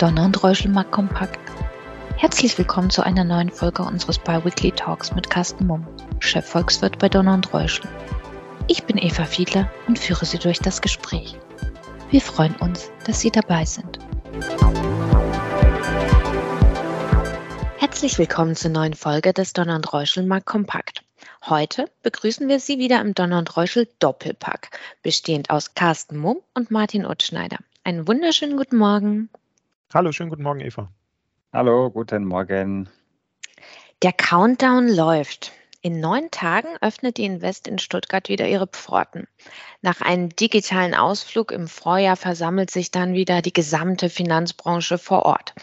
Donner und Reuschelmark kompakt. Herzlich willkommen zu einer neuen Folge unseres Biweekly Talks mit Carsten Mumm, Chefvolkswirt bei Donner und Reuschel. Ich bin Eva Fiedler und führe Sie durch das Gespräch. Wir freuen uns, dass Sie dabei sind. Herzlich willkommen zur neuen Folge des Donner und Reuschelmark kompakt. Heute begrüßen wir Sie wieder im Donner und Reuschel Doppelpack, bestehend aus Carsten Mumm und Martin Utschneider. Einen wunderschönen guten Morgen. Hallo, schönen guten Morgen, Eva. Hallo, guten Morgen. Der Countdown läuft. In neun Tagen öffnet die Invest in Stuttgart wieder ihre Pforten. Nach einem digitalen Ausflug im Vorjahr versammelt sich dann wieder die gesamte Finanzbranche vor Ort.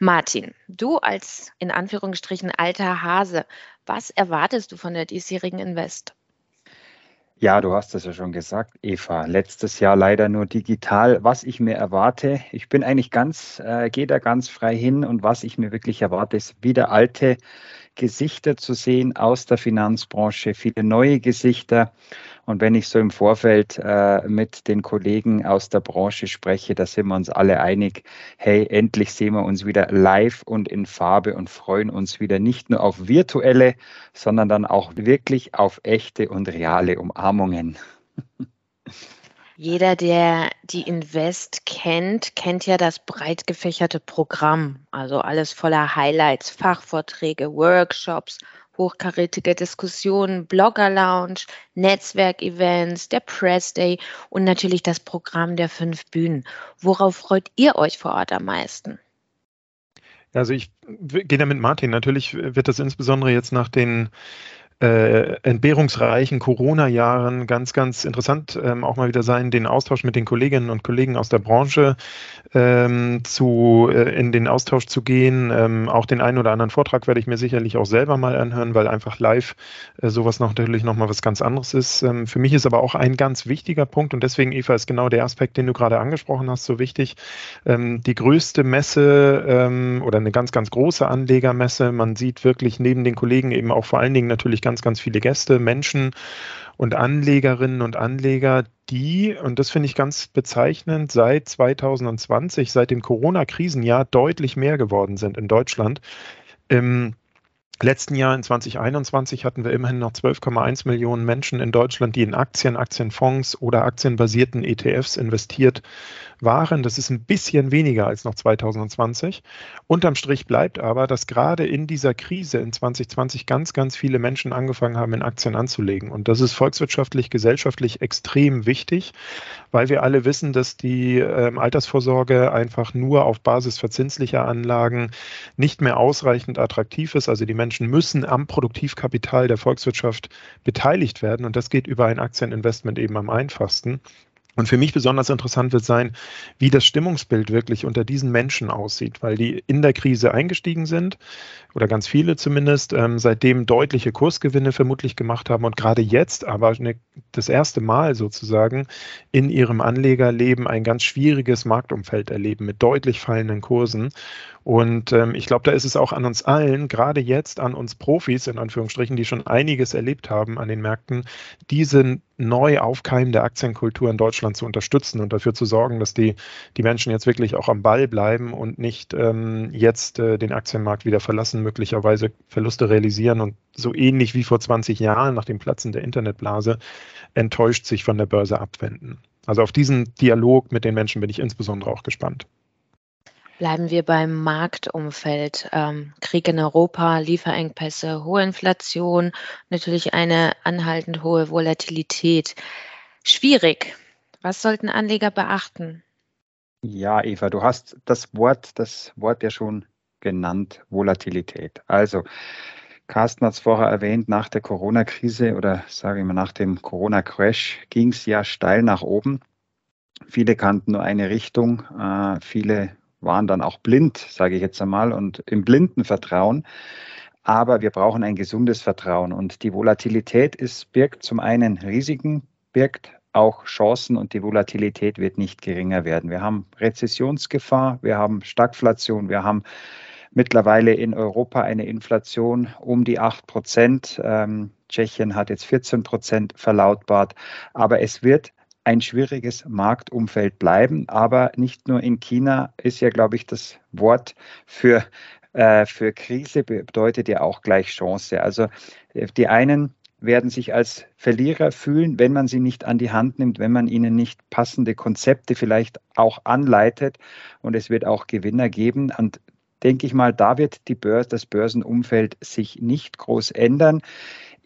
Martin, du als in Anführungsstrichen alter Hase, was erwartest du von der diesjährigen Invest? Ja, du hast es ja schon gesagt, Eva. Letztes Jahr leider nur digital. Was ich mir erwarte, ich bin eigentlich ganz, äh, gehe da ganz frei hin und was ich mir wirklich erwarte, ist wieder alte Gesichter zu sehen aus der Finanzbranche, viele neue Gesichter. Und wenn ich so im Vorfeld äh, mit den Kollegen aus der Branche spreche, da sind wir uns alle einig, hey, endlich sehen wir uns wieder live und in Farbe und freuen uns wieder nicht nur auf virtuelle, sondern dann auch wirklich auf echte und reale Umarmungen. Jeder, der die Invest kennt, kennt ja das breit gefächerte Programm. Also alles voller Highlights, Fachvorträge, Workshops, hochkarätige Diskussionen, Blogger-Lounge, Netzwerkevents, der Press Day und natürlich das Programm der fünf Bühnen. Worauf freut ihr euch vor Ort am meisten? Also ich gehe da mit Martin. Natürlich wird das insbesondere jetzt nach den äh, entbehrungsreichen Corona-Jahren ganz, ganz interessant ähm, auch mal wieder sein, den Austausch mit den Kolleginnen und Kollegen aus der Branche ähm, zu, äh, in den Austausch zu gehen. Ähm, auch den einen oder anderen Vortrag werde ich mir sicherlich auch selber mal anhören, weil einfach live äh, sowas natürlich nochmal was ganz anderes ist. Ähm, für mich ist aber auch ein ganz wichtiger Punkt und deswegen, Eva, ist genau der Aspekt, den du gerade angesprochen hast, so wichtig. Ähm, die größte Messe ähm, oder eine ganz, ganz große Anlegermesse. Man sieht wirklich neben den Kollegen eben auch vor allen Dingen natürlich ganz, ganz viele Gäste, Menschen und Anlegerinnen und Anleger, die, und das finde ich ganz bezeichnend, seit 2020, seit dem Corona-Krisenjahr deutlich mehr geworden sind in Deutschland. Im letzten Jahr in 2021 hatten wir immerhin noch 12,1 Millionen Menschen in Deutschland, die in Aktien, Aktienfonds oder aktienbasierten ETFs investiert waren. Das ist ein bisschen weniger als noch 2020. Unterm Strich bleibt aber, dass gerade in dieser Krise in 2020 ganz, ganz viele Menschen angefangen haben, in Aktien anzulegen. Und das ist volkswirtschaftlich, gesellschaftlich extrem wichtig, weil wir alle wissen, dass die ähm, Altersvorsorge einfach nur auf Basis verzinslicher Anlagen nicht mehr ausreichend attraktiv ist. Also die Menschen müssen am Produktivkapital der Volkswirtschaft beteiligt werden. Und das geht über ein Aktieninvestment eben am einfachsten. Und für mich besonders interessant wird sein, wie das Stimmungsbild wirklich unter diesen Menschen aussieht, weil die in der Krise eingestiegen sind oder ganz viele zumindest, ähm, seitdem deutliche Kursgewinne vermutlich gemacht haben und gerade jetzt aber eine, das erste Mal sozusagen in ihrem Anlegerleben ein ganz schwieriges Marktumfeld erleben mit deutlich fallenden Kursen. Und ähm, ich glaube, da ist es auch an uns allen, gerade jetzt an uns Profis in Anführungsstrichen, die schon einiges erlebt haben an den Märkten, diese neu aufkeimende Aktienkultur in Deutschland zu unterstützen und dafür zu sorgen, dass die, die Menschen jetzt wirklich auch am Ball bleiben und nicht ähm, jetzt äh, den Aktienmarkt wieder verlassen, möglicherweise Verluste realisieren und so ähnlich wie vor 20 Jahren nach dem Platzen der Internetblase enttäuscht sich von der Börse abwenden. Also auf diesen Dialog mit den Menschen bin ich insbesondere auch gespannt. Bleiben wir beim Marktumfeld. Ähm, Krieg in Europa, Lieferengpässe, hohe Inflation, natürlich eine anhaltend hohe Volatilität. Schwierig. Was sollten Anleger beachten? Ja, Eva, du hast das Wort, das Wort ja schon genannt, Volatilität. Also, Carsten hat es vorher erwähnt, nach der Corona-Krise oder sage ich mal nach dem Corona-Crash ging es ja steil nach oben. Viele kannten nur eine Richtung, äh, viele waren dann auch blind, sage ich jetzt einmal, und im blinden Vertrauen. Aber wir brauchen ein gesundes Vertrauen. Und die Volatilität ist, birgt zum einen Risiken, birgt auch Chancen und die Volatilität wird nicht geringer werden. Wir haben Rezessionsgefahr, wir haben Stagflation, wir haben mittlerweile in Europa eine Inflation um die 8 Prozent. Ähm, Tschechien hat jetzt 14 Prozent verlautbart. Aber es wird ein schwieriges Marktumfeld bleiben. Aber nicht nur in China ist ja, glaube ich, das Wort für, äh, für Krise bedeutet ja auch gleich Chance. Also äh, die einen werden sich als Verlierer fühlen, wenn man sie nicht an die Hand nimmt, wenn man ihnen nicht passende Konzepte vielleicht auch anleitet. Und es wird auch Gewinner geben. Und denke ich mal, da wird die Börse, das Börsenumfeld sich nicht groß ändern.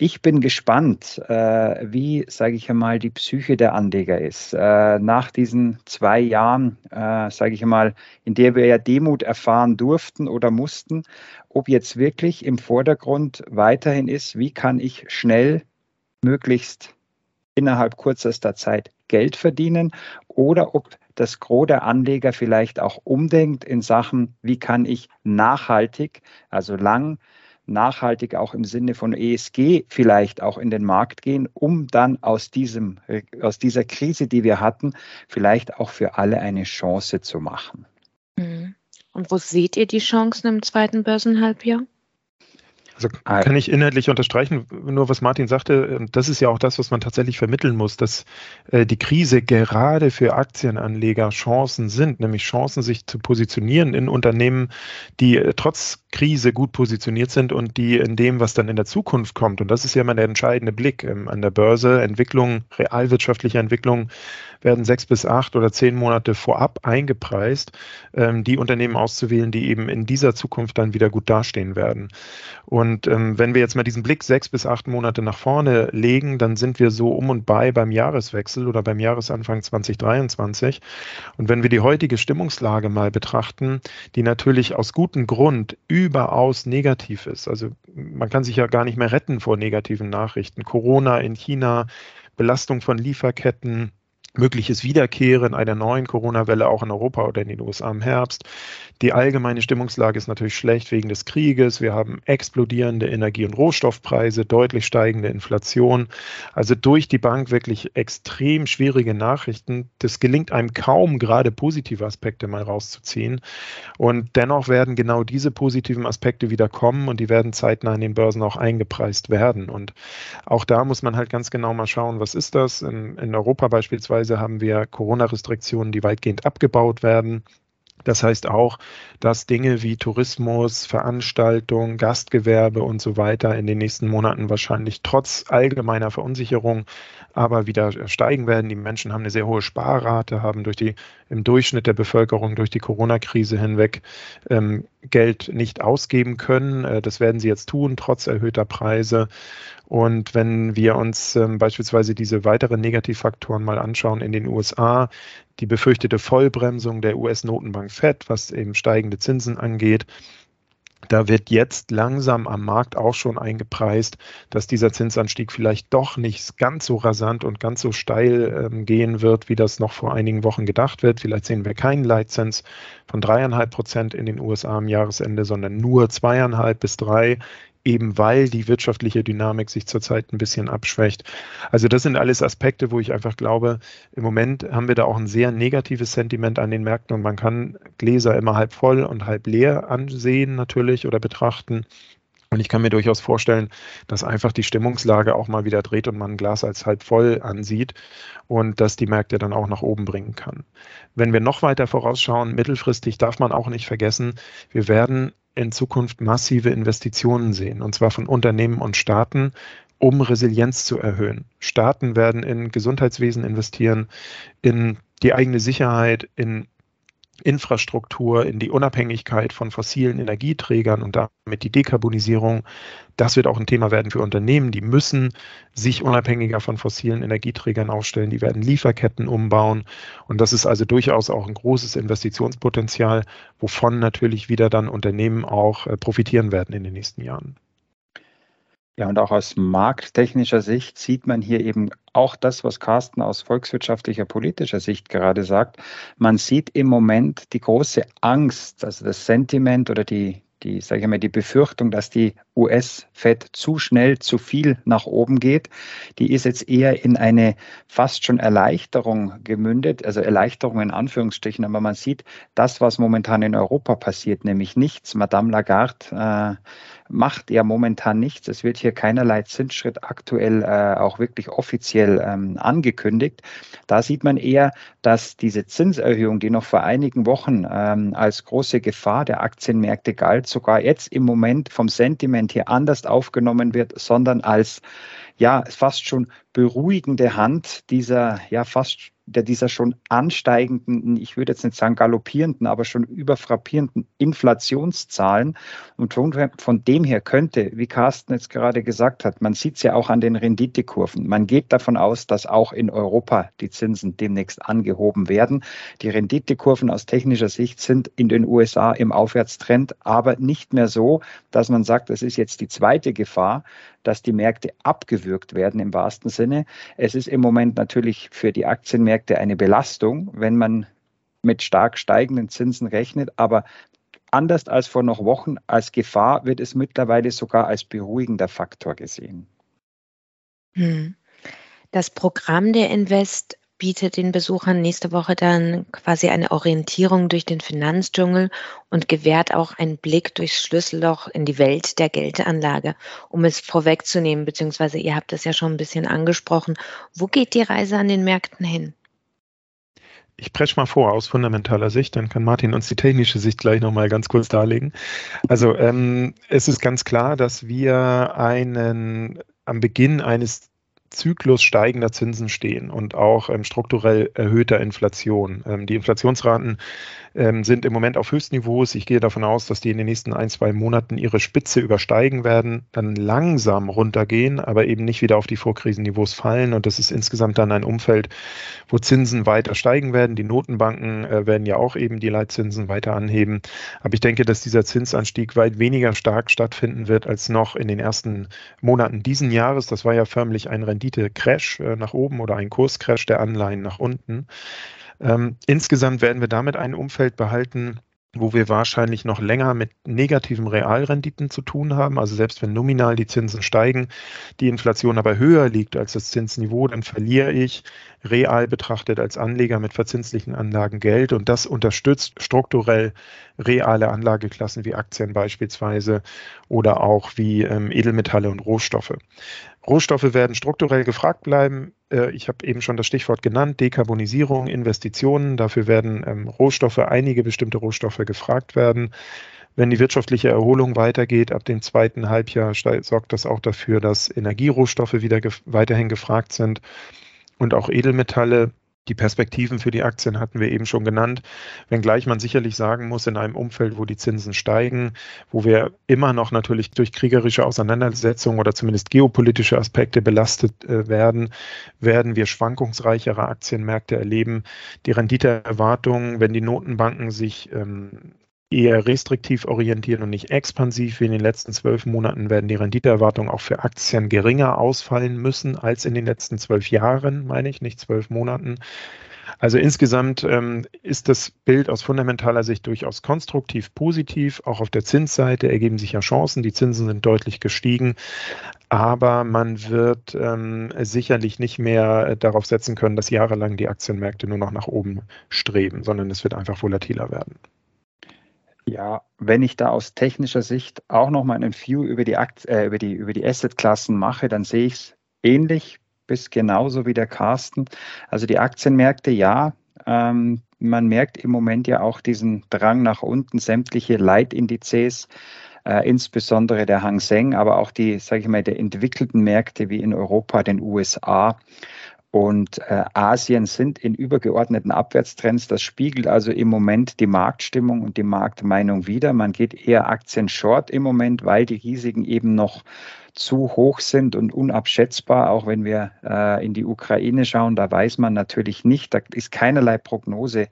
Ich bin gespannt, äh, wie, sage ich einmal, die Psyche der Anleger ist. Äh, nach diesen zwei Jahren, äh, sage ich einmal, in der wir ja Demut erfahren durften oder mussten, ob jetzt wirklich im Vordergrund weiterhin ist, wie kann ich schnell, möglichst innerhalb kürzester Zeit Geld verdienen oder ob das Gros der Anleger vielleicht auch umdenkt in Sachen, wie kann ich nachhaltig, also lang, nachhaltig auch im Sinne von ESG vielleicht auch in den Markt gehen, um dann aus, diesem, aus dieser Krise, die wir hatten, vielleicht auch für alle eine Chance zu machen. Mhm. Und wo seht ihr die Chancen im zweiten Börsenhalbjahr? Also kann ich inhaltlich unterstreichen, nur was Martin sagte, ähm, das ist ja auch das, was man tatsächlich vermitteln muss, dass äh, die Krise gerade für Aktienanleger Chancen sind, nämlich Chancen, sich zu positionieren in Unternehmen, die äh, trotz Krise gut positioniert sind und die in dem, was dann in der Zukunft kommt, und das ist ja immer der entscheidende Blick ähm, an der Börse, Entwicklung, realwirtschaftliche Entwicklung, werden sechs bis acht oder zehn Monate vorab eingepreist, ähm, die Unternehmen auszuwählen, die eben in dieser Zukunft dann wieder gut dastehen werden. Und ähm, wenn wir jetzt mal diesen Blick sechs bis acht Monate nach vorne legen, dann sind wir so um und bei beim Jahreswechsel oder beim Jahresanfang 2023. Und wenn wir die heutige Stimmungslage mal betrachten, die natürlich aus gutem Grund überaus negativ ist, also man kann sich ja gar nicht mehr retten vor negativen Nachrichten. Corona in China, Belastung von Lieferketten, mögliches Wiederkehren einer neuen Corona-Welle auch in Europa oder in den USA im Herbst. Die allgemeine Stimmungslage ist natürlich schlecht wegen des Krieges. Wir haben explodierende Energie- und Rohstoffpreise, deutlich steigende Inflation. Also durch die Bank wirklich extrem schwierige Nachrichten. Das gelingt einem kaum, gerade positive Aspekte mal rauszuziehen. Und dennoch werden genau diese positiven Aspekte wieder kommen und die werden zeitnah in den Börsen auch eingepreist werden. Und auch da muss man halt ganz genau mal schauen, was ist das? In, in Europa beispielsweise Beispielsweise haben wir Corona-Restriktionen, die weitgehend abgebaut werden. Das heißt auch, dass Dinge wie Tourismus, Veranstaltungen, Gastgewerbe und so weiter in den nächsten Monaten wahrscheinlich trotz allgemeiner Verunsicherung aber wieder steigen werden. Die Menschen haben eine sehr hohe Sparrate, haben durch die im Durchschnitt der Bevölkerung durch die Corona-Krise hinweg ähm, Geld nicht ausgeben können. Äh, das werden sie jetzt tun, trotz erhöhter Preise. Und wenn wir uns ähm, beispielsweise diese weiteren Negativfaktoren mal anschauen in den USA, die befürchtete Vollbremsung der US-Notenbank Fed, was eben steigende Zinsen angeht, da wird jetzt langsam am Markt auch schon eingepreist, dass dieser Zinsanstieg vielleicht doch nicht ganz so rasant und ganz so steil ähm, gehen wird, wie das noch vor einigen Wochen gedacht wird. Vielleicht sehen wir keinen Leitzins von dreieinhalb Prozent in den USA am Jahresende, sondern nur zweieinhalb bis drei eben weil die wirtschaftliche Dynamik sich zurzeit ein bisschen abschwächt. Also das sind alles Aspekte, wo ich einfach glaube, im Moment haben wir da auch ein sehr negatives Sentiment an den Märkten und man kann Gläser immer halb voll und halb leer ansehen natürlich oder betrachten. Und ich kann mir durchaus vorstellen, dass einfach die Stimmungslage auch mal wieder dreht und man ein Glas als halb voll ansieht und dass die Märkte dann auch nach oben bringen kann. Wenn wir noch weiter vorausschauen, mittelfristig darf man auch nicht vergessen, wir werden in Zukunft massive Investitionen sehen, und zwar von Unternehmen und Staaten, um Resilienz zu erhöhen. Staaten werden in Gesundheitswesen investieren, in die eigene Sicherheit, in Infrastruktur, in die Unabhängigkeit von fossilen Energieträgern und damit die Dekarbonisierung. Das wird auch ein Thema werden für Unternehmen. Die müssen sich unabhängiger von fossilen Energieträgern aufstellen. Die werden Lieferketten umbauen. Und das ist also durchaus auch ein großes Investitionspotenzial, wovon natürlich wieder dann Unternehmen auch äh, profitieren werden in den nächsten Jahren. Ja, und auch aus markttechnischer Sicht sieht man hier eben auch das, was Carsten aus volkswirtschaftlicher, politischer Sicht gerade sagt. Man sieht im Moment die große Angst, also das Sentiment oder die, die, sage ich mal, die Befürchtung, dass die US-Fed zu schnell zu viel nach oben geht. Die ist jetzt eher in eine fast schon Erleichterung gemündet, also Erleichterung in Anführungsstrichen, aber man sieht das, was momentan in Europa passiert, nämlich nichts. Madame Lagarde äh, macht ja momentan nichts. Es wird hier keinerlei Zinsschritt aktuell äh, auch wirklich offiziell ähm, angekündigt. Da sieht man eher, dass diese Zinserhöhung, die noch vor einigen Wochen ähm, als große Gefahr der Aktienmärkte galt, sogar jetzt im Moment vom Sentiment hier anders aufgenommen wird, sondern als ja fast schon beruhigende Hand dieser ja fast der dieser schon ansteigenden, ich würde jetzt nicht sagen galoppierenden, aber schon überfrappierenden Inflationszahlen. Und von dem her könnte, wie Carsten jetzt gerade gesagt hat, man sieht es ja auch an den Renditekurven. Man geht davon aus, dass auch in Europa die Zinsen demnächst angehoben werden. Die Renditekurven aus technischer Sicht sind in den USA im Aufwärtstrend, aber nicht mehr so, dass man sagt, das ist jetzt die zweite Gefahr, dass die Märkte abgewürgt werden im wahrsten Sinne. Es ist im Moment natürlich für die Aktienmärkte eine Belastung, wenn man mit stark steigenden Zinsen rechnet, aber anders als vor noch Wochen als Gefahr wird es mittlerweile sogar als beruhigender Faktor gesehen. Hm. Das Programm der Invest bietet den Besuchern nächste Woche dann quasi eine Orientierung durch den Finanzdschungel und gewährt auch einen Blick durchs Schlüsselloch in die Welt der Geldanlage. Um es vorwegzunehmen, beziehungsweise ihr habt es ja schon ein bisschen angesprochen, wo geht die Reise an den Märkten hin? Ich presche mal vor aus fundamentaler Sicht, dann kann Martin uns die technische Sicht gleich nochmal ganz kurz darlegen. Also ähm, es ist ganz klar, dass wir einen am Beginn eines Zyklus steigender Zinsen stehen und auch ähm, strukturell erhöhter Inflation. Ähm, die Inflationsraten ähm, sind im Moment auf Höchstniveaus. Ich gehe davon aus, dass die in den nächsten ein, zwei Monaten ihre Spitze übersteigen werden, dann langsam runtergehen, aber eben nicht wieder auf die Vorkrisenniveaus fallen. Und das ist insgesamt dann ein Umfeld, wo Zinsen weiter steigen werden. Die Notenbanken äh, werden ja auch eben die Leitzinsen weiter anheben. Aber ich denke, dass dieser Zinsanstieg weit weniger stark stattfinden wird als noch in den ersten Monaten diesen Jahres. Das war ja förmlich ein Rendite-Crash äh, nach oben oder ein Kurscrash der Anleihen nach unten. Ähm, insgesamt werden wir damit ein Umfeld behalten, wo wir wahrscheinlich noch länger mit negativen Realrenditen zu tun haben. Also selbst wenn nominal die Zinsen steigen, die Inflation aber höher liegt als das Zinsniveau, dann verliere ich real betrachtet als Anleger mit verzinslichen Anlagen Geld und das unterstützt strukturell reale Anlageklassen wie Aktien beispielsweise oder auch wie ähm, Edelmetalle und Rohstoffe. Rohstoffe werden strukturell gefragt bleiben. Äh, ich habe eben schon das Stichwort genannt, Dekarbonisierung, Investitionen. Dafür werden ähm, Rohstoffe, einige bestimmte Rohstoffe gefragt werden. Wenn die wirtschaftliche Erholung weitergeht ab dem zweiten Halbjahr, sorgt das auch dafür, dass Energierohstoffe wieder weiterhin gefragt sind und auch Edelmetalle die Perspektiven für die Aktien hatten wir eben schon genannt, wenngleich man sicherlich sagen muss, in einem Umfeld, wo die Zinsen steigen, wo wir immer noch natürlich durch kriegerische Auseinandersetzungen oder zumindest geopolitische Aspekte belastet äh, werden, werden wir schwankungsreichere Aktienmärkte erleben. Die Renditeerwartungen, wenn die Notenbanken sich ähm, eher restriktiv orientieren und nicht expansiv wie in den letzten zwölf Monaten, werden die Renditeerwartungen auch für Aktien geringer ausfallen müssen als in den letzten zwölf Jahren, meine ich, nicht zwölf Monaten. Also insgesamt ähm, ist das Bild aus fundamentaler Sicht durchaus konstruktiv positiv. Auch auf der Zinsseite ergeben sich ja Chancen. Die Zinsen sind deutlich gestiegen. Aber man wird ähm, sicherlich nicht mehr darauf setzen können, dass jahrelang die Aktienmärkte nur noch nach oben streben, sondern es wird einfach volatiler werden. Ja, wenn ich da aus technischer Sicht auch noch mal einen View über die, Akt, äh, über die, über die Assetklassen mache, dann sehe ich es ähnlich bis genauso wie der Carsten. Also die Aktienmärkte, ja, ähm, man merkt im Moment ja auch diesen Drang nach unten, sämtliche Leitindizes, äh, insbesondere der Hang Seng, aber auch die, sage ich mal, der entwickelten Märkte wie in Europa, den USA und äh, Asien sind in übergeordneten Abwärtstrends. Das spiegelt also im Moment die Marktstimmung und die Marktmeinung wider. Man geht eher Aktien short im Moment, weil die Risiken eben noch zu hoch sind und unabschätzbar. Auch wenn wir äh, in die Ukraine schauen, da weiß man natürlich nicht, da ist keinerlei Prognose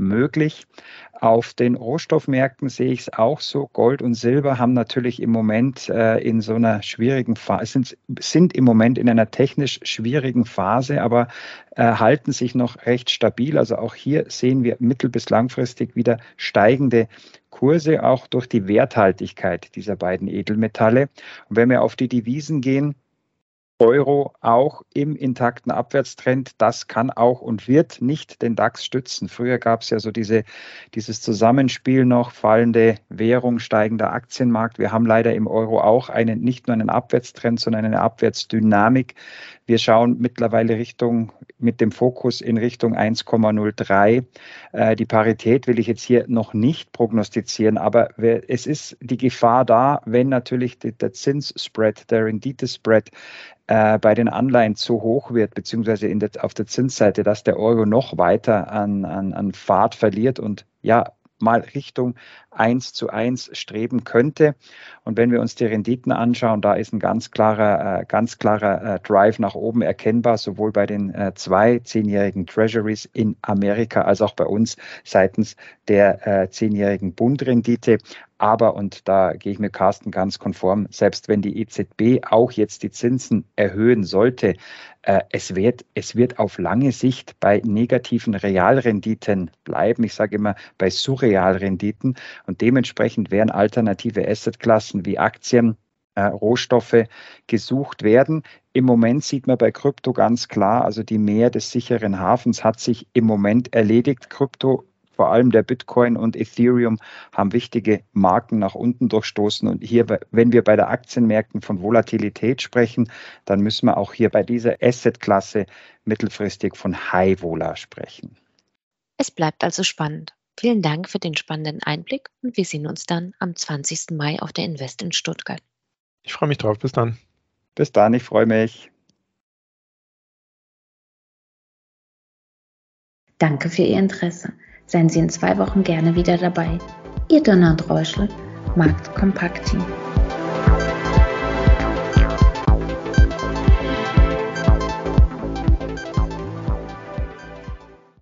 möglich. Auf den Rohstoffmärkten sehe ich es auch so. Gold und Silber haben natürlich im Moment äh, in so einer schwierigen Phase, sind, sind im Moment in einer technisch schwierigen Phase, aber äh, halten sich noch recht stabil. Also auch hier sehen wir mittel- bis langfristig wieder steigende Kurse, auch durch die Werthaltigkeit dieser beiden Edelmetalle. Und wenn wir auf die Devisen gehen, Euro auch im intakten Abwärtstrend. Das kann auch und wird nicht den DAX stützen. Früher gab es ja so diese, dieses Zusammenspiel noch, fallende Währung, steigender Aktienmarkt. Wir haben leider im Euro auch einen, nicht nur einen Abwärtstrend, sondern eine Abwärtsdynamik. Wir schauen mittlerweile Richtung, mit dem Fokus in Richtung 1,03. Äh, die Parität will ich jetzt hier noch nicht prognostizieren, aber es ist die Gefahr da, wenn natürlich der Zinsspread, der Renditespread äh, bei den Anleihen zu hoch wird, beziehungsweise der, auf der Zinsseite, dass der Euro noch weiter an, an, an Fahrt verliert und ja, mal Richtung 1 zu 1 streben könnte. Und wenn wir uns die Renditen anschauen, da ist ein ganz klarer, äh, ganz klarer äh, Drive nach oben erkennbar, sowohl bei den äh, zwei zehnjährigen Treasuries in Amerika als auch bei uns seitens der zehnjährigen Bundrendite. Aber, und da gehe ich mit Carsten ganz konform, selbst wenn die EZB auch jetzt die Zinsen erhöhen sollte, äh, es, wird, es wird auf lange Sicht bei negativen Realrenditen bleiben. Ich sage immer bei Surrealrenditen. Und dementsprechend werden alternative Assetklassen wie Aktien, äh, Rohstoffe gesucht werden. Im Moment sieht man bei Krypto ganz klar, also die Mehr des sicheren Hafens hat sich im Moment erledigt. Krypto vor allem der Bitcoin und Ethereum haben wichtige Marken nach unten durchstoßen. Und hier, wenn wir bei der Aktienmärkten von Volatilität sprechen, dann müssen wir auch hier bei dieser Assetklasse mittelfristig von High Vola sprechen. Es bleibt also spannend. Vielen Dank für den spannenden Einblick und wir sehen uns dann am 20. Mai auf der Invest in Stuttgart. Ich freue mich drauf. Bis dann. Bis dann, ich freue mich. Danke für Ihr Interesse. Seien Sie in zwei Wochen gerne wieder dabei. Ihr Donner und Reuschel, Markt Kompakt Team.